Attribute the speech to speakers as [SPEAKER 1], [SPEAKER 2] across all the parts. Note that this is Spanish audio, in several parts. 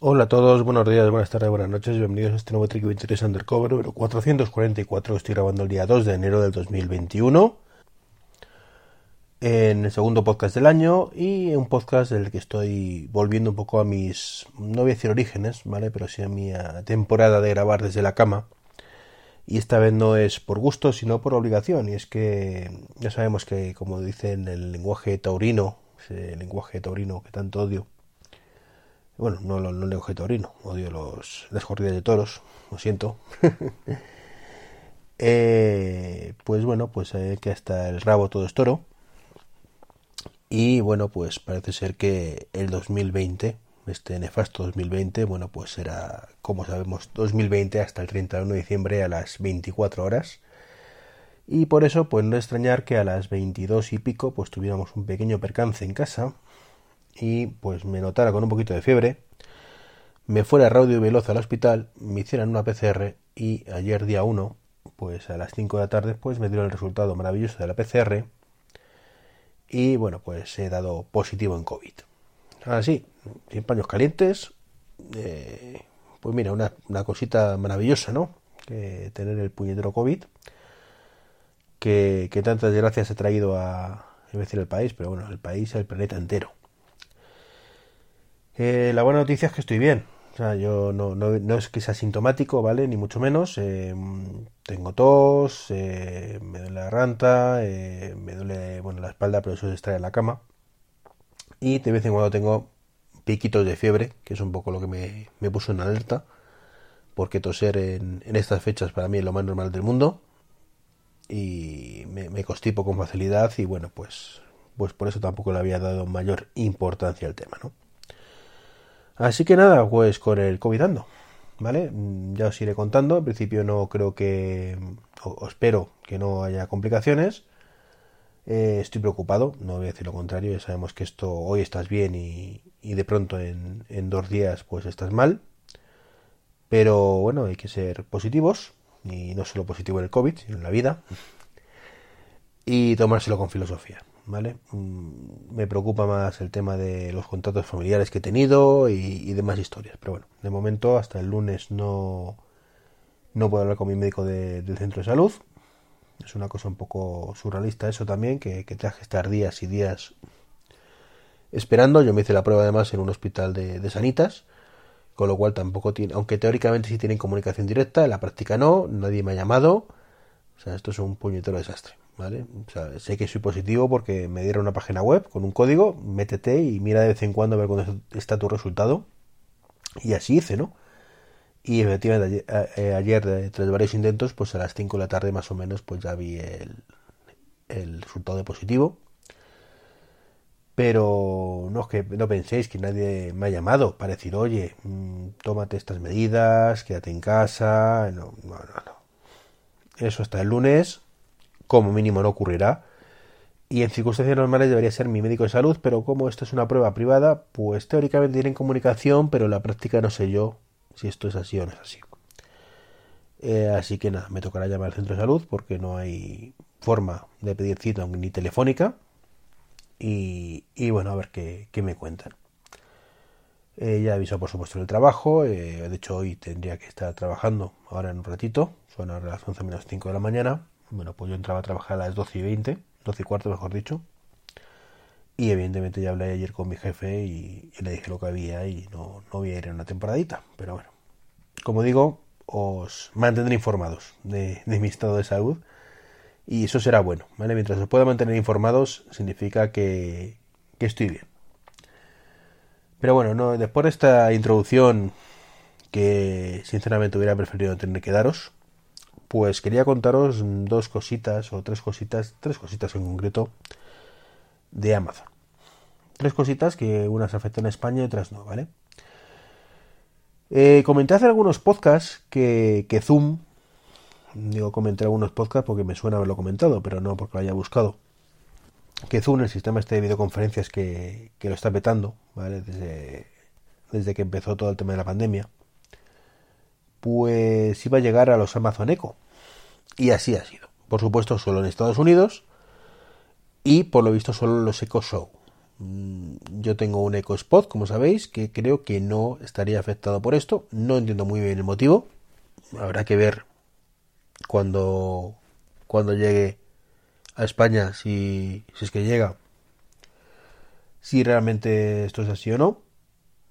[SPEAKER 1] Hola a todos, buenos días, buenas tardes, buenas noches, bienvenidos a este nuevo Trick 23 Undercover número 444 estoy grabando el día 2 de enero del 2021 en el segundo podcast del año y un podcast del que estoy volviendo un poco a mis, no voy a decir orígenes, ¿vale? Pero sí a mi temporada de grabar desde la cama. Y esta vez no es por gusto sino por obligación. Y es que ya sabemos que como dicen el lenguaje taurino, ese lenguaje taurino que tanto odio, bueno, no, no, no le taurino, odio los, las corridas de toros, lo siento. eh, pues bueno, pues eh, que hasta el rabo todo es toro. Y bueno, pues parece ser que el 2020, este nefasto 2020, bueno, pues será, como sabemos, 2020 hasta el 31 de diciembre a las 24 horas. Y por eso, pues no extrañar que a las 22 y pico, pues tuviéramos un pequeño percance en casa y pues me notara con un poquito de fiebre, me fuera radio y veloz al hospital, me hicieran una PCR y ayer día 1, pues a las 5 de la tarde, pues me dieron el resultado maravilloso de la PCR y bueno, pues he dado positivo en COVID. Ahora sí, sin paños calientes, eh, pues mira, una, cosita maravillosa, ¿no? Que tener el puñetero COVID, que, que tantas desgracias ha traído a, a decir el país, pero bueno, el país, el planeta entero. Eh, la buena noticia es que estoy bien. O sea, yo no, es que sea sintomático, ¿vale? Ni mucho menos. Eh, tengo tos, eh, me duele la garganta, eh, me duele bueno, la espalda, pero eso es estar en la cama. Y de vez en cuando tengo piquitos de fiebre, que es un poco lo que me, me puso en alerta. Porque toser en, en, estas fechas para mí es lo más normal del mundo. Y me, me constipo con facilidad y bueno, pues, pues por eso tampoco le había dado mayor importancia al tema, ¿no? Así que nada, pues con el COVID ando, ¿vale? Ya os iré contando. En principio no creo que, o, o espero que no haya complicaciones. Eh, estoy preocupado, no voy a decir lo contrario. Ya sabemos que esto hoy estás bien y, y de pronto en, en, dos días pues estás mal. Pero bueno, hay que ser positivos y no solo positivo en el COVID, sino en la vida. Y tomárselo con filosofía. ¿Vale? Mm, me preocupa más el tema de los contactos familiares que he tenido y, demás historias. Pero bueno, de momento hasta el lunes no, no puedo hablar con mi médico de, del centro de salud. Es una cosa un poco surrealista eso también, que, que que estar días y días esperando. Yo me hice la prueba además en un hospital de, de Sanitas, con lo cual tampoco tiene, aunque teóricamente sí tienen comunicación directa, en la práctica no, nadie me ha llamado. O sea, esto es un puñetero desastre. ¿Vale? O sea, sé que soy positivo porque me dieron una página web con un código, métete y mira de vez en cuando a ver cuándo está tu resultado. Y así hice, ¿no? Y efectivamente ayer, ayer, tras varios intentos, pues a las 5 de la tarde más o menos, pues ya vi el, el resultado de positivo. Pero no es que no penséis que nadie me ha llamado para decir, oye, mmm, tómate estas medidas, quédate en casa. No, no, no, no. Eso hasta el lunes, como mínimo no ocurrirá. Y en circunstancias normales debería ser mi médico de salud, pero como esto es una prueba privada, pues teóricamente tienen comunicación, pero en la práctica no sé yo si esto es así o no es así. Eh, así que nada, me tocará llamar al centro de salud porque no hay forma de pedir cita ni telefónica. Y, bueno, a ver qué, qué me cuentan. Eh, ya aviso por supuesto el trabajo. Eh, de hecho, hoy tendría que estar trabajando ahora en un ratito. Son ahora las 11 menos 5 de la mañana. Bueno, pues yo entraba a trabajar a las 12 y 20, 12 y cuarto mejor dicho. Y evidentemente ya hablé ayer con mi jefe y, le dije lo que había y no, no voy a ir en una temporadita. Pero bueno, como digo, os mantendré informados de, de, mi estado de salud y eso será bueno, ¿vale? Mientras os pueda mantener informados significa que, que estoy bien. Pero bueno, no, después de esta introducción que sinceramente hubiera preferido tener que daros, pues quería contaros dos cositas o tres cositas, tres cositas en concreto de Amazon. Tres cositas que unas afectan a España y otras no, ¿vale? Eh, comenté hace algunos podcasts que, Zoom, digo comenté algunos podcasts porque me suena haberlo comentado, pero no porque lo haya buscado, que Zoom, el sistema este de videoconferencias que, que lo está petando, ¿vale? Desde que empezó todo el tema de la pandemia, pues iba a llegar a los Amazon Echo. Y así ha sido. Por supuesto, solo en Estados Unidos y por lo visto solo en los Echo Show. Mm, yo tengo un Spot, como sabéis, que creo que no estaría afectado por esto. No entiendo muy bien el motivo. Habrá que ver cuando, cuando llegue a España, si, si es que llega, si realmente esto es así o no.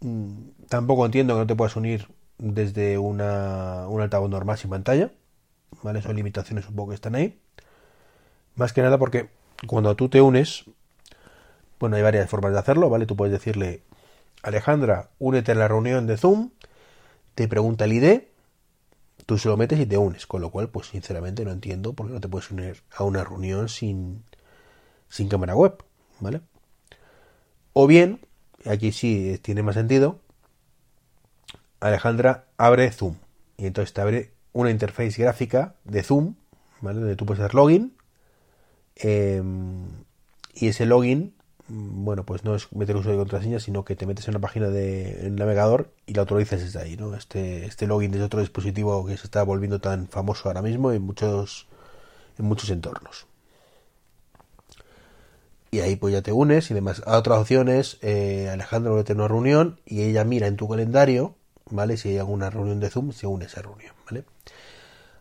[SPEAKER 1] Mm, tampoco entiendo que no te puedas unir desde una, un altavoz normal sin pantalla. ¿Vale? Son limitaciones un poco que están ahí. Más que nada porque cuando tú te unes, bueno, hay varias formas de hacerlo, ¿vale? Tú puedes decirle, Alejandra, únete a la reunión de Zoom, te pregunta el ID, tú se lo metes y te unes, con lo cual, pues sinceramente no entiendo por qué no te puedes unir a una reunión sin, sin cámara web, ¿vale? O bien, aquí sí tiene más sentido, Alejandra abre Zoom y entonces te abre una interfaz gráfica de Zoom, ¿vale? Donde tú puedes hacer login em, y ese login Mm, bueno, pues no es meter uso de contraseña, sino que te metes en una página de navegador y la autorizas desde ahí, ¿no? Este, este login desde otro dispositivo que se está volviendo tan famoso ahora mismo en muchos, en muchos entornos. Y ahí pues ya te unes y demás. A otras opciones, eh, Alejandro tener una reunión y ella mira en tu calendario, ¿vale? Si hay alguna reunión de Zoom, se une esa reunión, ¿vale?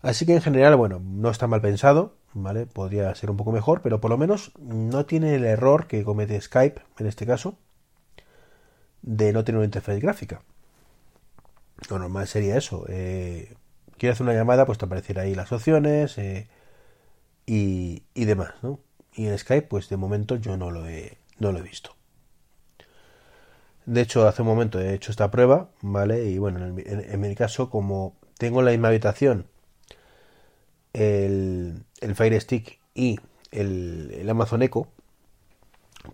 [SPEAKER 1] Así que en general, bueno, no está mal pensado, ¿vale? Podría ser un poco mejor, pero por lo menos no tiene el error que comete Skype, en este caso, de no tener una interfaz gráfica. Lo normal sería eso. Eh, quieres hacer una llamada, pues te aparecerá ahí las opciones eh, y, demás, ¿no? Y en Skype, pues de momento yo no lo he, no lo he visto. De hecho, hace un momento he hecho esta prueba, ¿vale? Y bueno, en, en mi caso, como tengo la misma habitación el, el Fire Stick y el, Amazon Echo,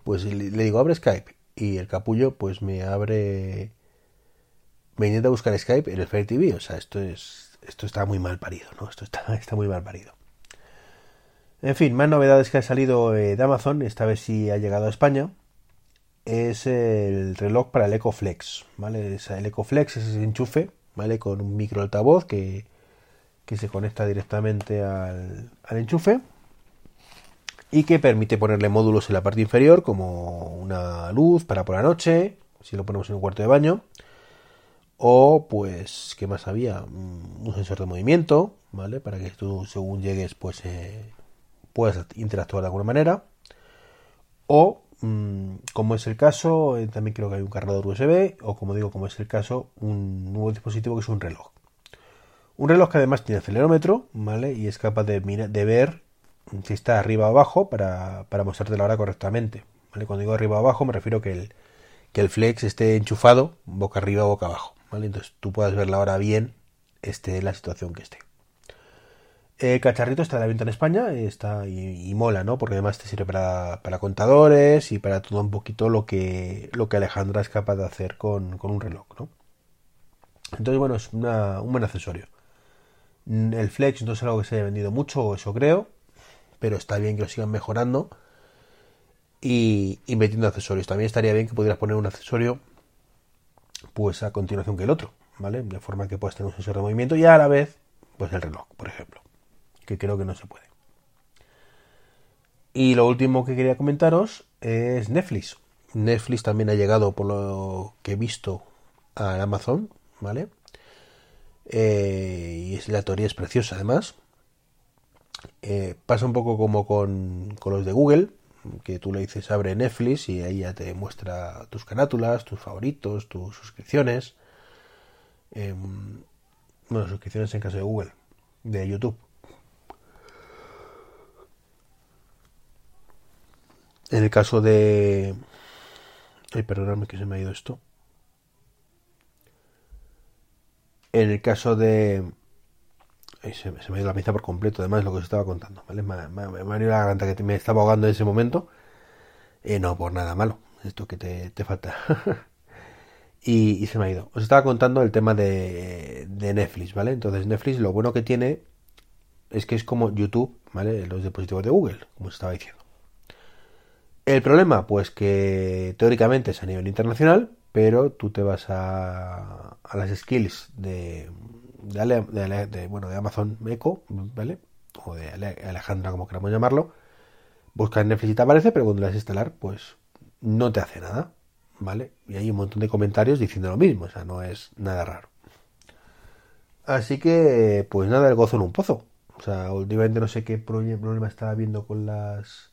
[SPEAKER 1] pues le, digo abre Skype y el capullo pues me abre me intenta buscar Skype en el Fire TV, o sea, esto es esto está muy mal parido, ¿no? Esto está, está muy mal parido. En fin, más novedades que han salido eh, de Amazon, esta vez sí ha llegado a España, es el reloj para el EcoFlex, ¿vale? El EcoFlex es ese enchufe, ¿vale? Con un micro altavoz que que se conecta directamente al, enchufe y que permite ponerle módulos en la parte inferior como una luz para por la noche, si lo ponemos en un cuarto de baño, o pues, ¿qué más había? Mm, un sensor de movimiento, ¿vale? Para que tú según llegues pues eh, puedas interactuar de alguna manera, o como es el caso, eh, también creo que hay un cargador USB, o como digo, como es el caso, un nuevo dispositivo que es un reloj. Un reloj que además tiene acelerómetro, ¿vale? Y es capaz de, de ver si está arriba o abajo para, para mostrarte la hora correctamente. ¿vale? Cuando digo arriba o abajo me refiero que el, que el flex esté enchufado boca arriba o boca abajo. ¿vale? Entonces tú puedas ver la hora bien, esté la situación que esté. El cacharrito está a la venta en España está y, mola, ¿no? Porque además te sirve para, contadores y para todo un poquito lo que, lo que Alejandra es capaz de hacer con, con un reloj, ¿no? Entonces, bueno, es una, un buen accesorio. El Flex no es algo que se haya vendido mucho, eso creo, pero está bien que lo sigan mejorando y, metiendo accesorios. También estaría bien que pudieras poner un accesorio pues a continuación que el otro, ¿vale? De forma que puedas tener un sensor de movimiento y a la vez pues el reloj, por ejemplo, que creo que no se puede. Y lo último que quería comentaros es Netflix. Netflix también ha llegado, por lo que he visto, a Amazon, ¿vale? Eh, y la teoría es preciosa además. Eh, pasa un poco como con, los de Google, que tú le dices abre Netflix y ahí ya te muestra tus carátulas, tus favoritos, tus suscripciones. Em, bueno, suscripciones en caso de Google, de YouTube. En el caso de... Ay, perdóname que se me ha ido esto. En el caso de... Se, me ha ido la mesa por completo, además, lo que os estaba contando, ¿vale? Me, ha ido la garganta que me estaba ahogando en ese momento. Eh, no por nada malo, esto que te, falta. y, se me ha ido. Os estaba contando el tema de Netflix, ¿vale? Entonces, Netflix lo bueno que tiene es que es como YouTube, ¿vale? Los dispositivos de Google, como os estaba diciendo. El problema, pues que teóricamente es a nivel internacional, pero tú te vas a, a las skills de, de, bueno, de Amazon Echo, ¿vale? O de Alejandra, como queramos llamarlo. Buscas Netflix y te aparece, pero cuando las instalar, pues no te hace nada, ¿vale? Y hay un montón de comentarios diciendo lo mismo, o sea, no es nada raro. Así que, pues nada, el gozo en un pozo. O sea, últimamente no sé qué problema estaba viendo con las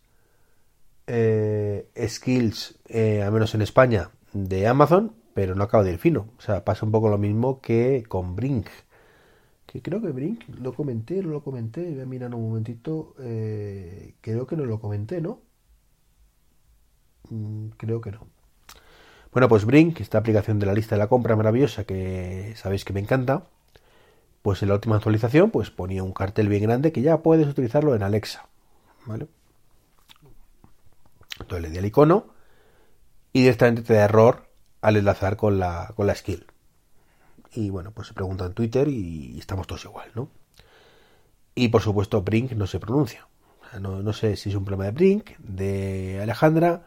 [SPEAKER 1] eh, skills, eh, al menos en España, de Amazon, pero no acabo de ir fino. O sea, pasa un poco lo mismo que con Brink. Que creo que Brink lo comenté, no lo comenté. Voy a mirar un momentito. Eh, creo que no lo comenté, ¿no? Mm, creo que no. Bueno, pues Brink, esta aplicación de la lista de la compra maravillosa que sabéis que me encanta, pues en la última actualización pues ponía un cartel bien grande que ya puedes utilizarlo en Alexa, ¿vale? Entonces le di al icono y directamente te da error al enlazar con la, con la skill. Y bueno, pues se pregunta en Twitter y estamos todos igual, ¿no? Y por supuesto Brink no se pronuncia. no, no, sé si es un problema de Brink, de Alejandra,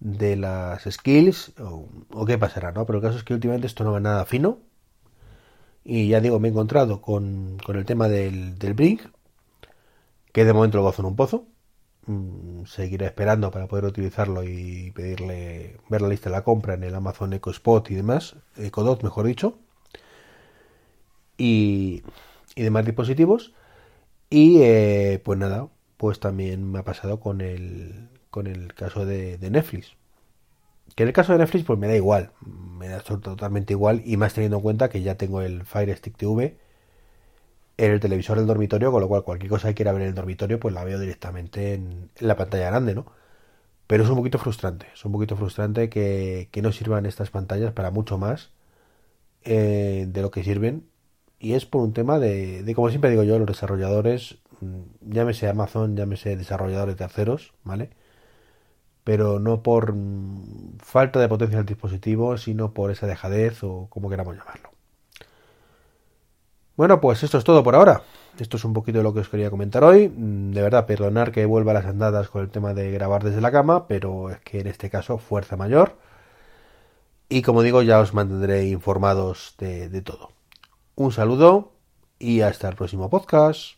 [SPEAKER 1] de las skills o, qué pasará, ¿no? Pero el caso es que últimamente esto no va nada fino. Y ya digo, me he encontrado con, con el tema del, del Brink, que de momento lo gozo en un pozo. Mm, seguiré esperando para poder utilizarlo y pedirle ver la lista de la compra en el Amazon Echo Spot y demás, EcoDot mejor dicho, y, y demás dispositivos. Y eh, pues nada, pues también me ha pasado con el, con el caso de, Netflix. Que en el caso de Netflix pues me da igual, me da totalmente igual y más teniendo en cuenta que ya tengo el Fire Stick TV en el televisor del dormitorio, con lo cual cualquier cosa que quiera ver en el dormitorio, pues la veo directamente en, la pantalla grande, ¿no? Pero es un poquito frustrante, es un poquito frustrante que, no sirvan estas pantallas para mucho más eh, de lo que sirven. Y es por un tema de, de, como siempre digo yo, los desarrolladores, mm, llámese Amazon, llámese desarrolladores terceros, ¿vale? Pero no por mm, falta de potencia del dispositivo, sino por esa dejadez o como queramos llamarlo. Bueno, pues esto es todo por ahora. Esto es un poquito de lo que os quería comentar hoy. Mm, de verdad, perdonar que vuelva a las andadas con el tema de grabar desde la cama, pero es que en este caso fuerza mayor. Y como digo, ya os mantendré informados de, de todo. Un saludo y hasta el próximo podcast.